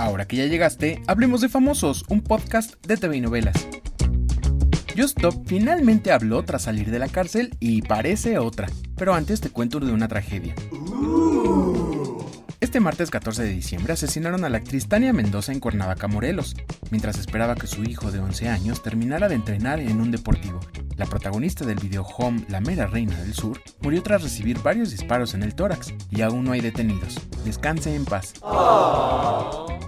Ahora que ya llegaste, hablemos de Famosos, un podcast de TV y novelas. Just Stop finalmente habló tras salir de la cárcel y parece otra, pero antes te cuento de una tragedia. Este martes 14 de diciembre asesinaron a la actriz Tania Mendoza en Cuernavaca, Morelos, mientras esperaba que su hijo de 11 años terminara de entrenar en un deportivo. La protagonista del video Home, la mera reina del sur, murió tras recibir varios disparos en el tórax y aún no hay detenidos. Descanse en paz.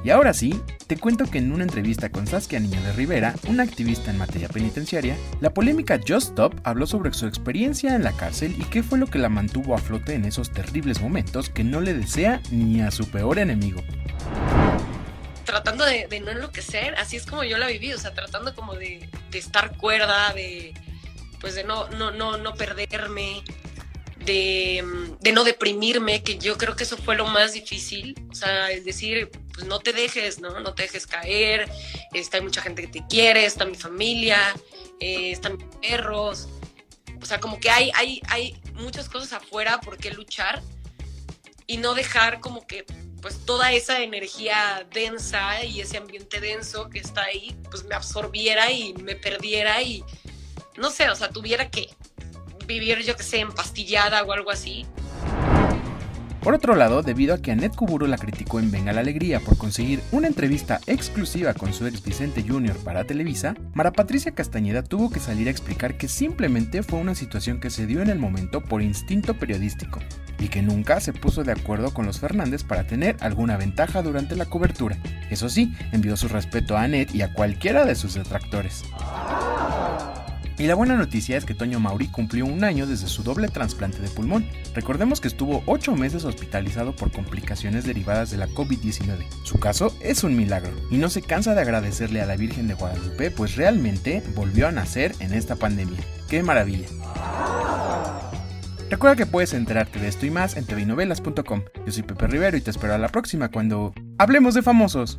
Y ahora sí, te cuento que en una entrevista con Saskia Niño de Rivera, una activista en materia penitenciaria, la polémica Just Stop habló sobre su experiencia en la cárcel y qué fue lo que la mantuvo a flote en esos terribles momentos que no le desea ni a su peor enemigo. Tratando de, no enloquecer, así es como yo la viví, o sea, tratando como de, estar cuerda, de pues de no, no, no, no perderme, de, no deprimirme, que yo creo que eso fue lo más difícil, o sea, es decir, pues no te dejes, ¿no? No te dejes caer, está, hay mucha gente que te quiere, está mi familia, eh, están mis perros, o sea, como que hay, hay, hay muchas cosas afuera por qué luchar y no dejar como que pues toda esa energía densa y ese ambiente denso que está ahí, pues me absorbiera y me perdiera y no sé, o sea, tuviera que vivir, yo que sé, empastillada o algo así. Por otro lado, debido a que Annette Kuburu la criticó en Venga la Alegría por conseguir una entrevista exclusiva con su ex Vicente Jr. para Televisa, Mara Patricia Castañeda tuvo que salir a explicar que simplemente fue una situación que se dio en el momento por instinto periodístico y que nunca se puso de acuerdo con los Fernández para tener alguna ventaja durante la cobertura. Eso sí, envió su respeto a Annette y a cualquiera de sus detractores. Y la buena noticia es que Toño Mauri cumplió un año desde su doble trasplante de pulmón. Recordemos que estuvo 8 meses hospitalizado por complicaciones derivadas de la COVID-19. Su caso es un milagro y no se cansa de agradecerle a la Virgen de Guadalupe, pues realmente volvió a nacer en esta pandemia. ¡Qué maravilla! Recuerda que puedes enterarte de esto y más en tvnovelas.com. Yo soy Pepe Rivero y te espero a la próxima cuando hablemos de famosos.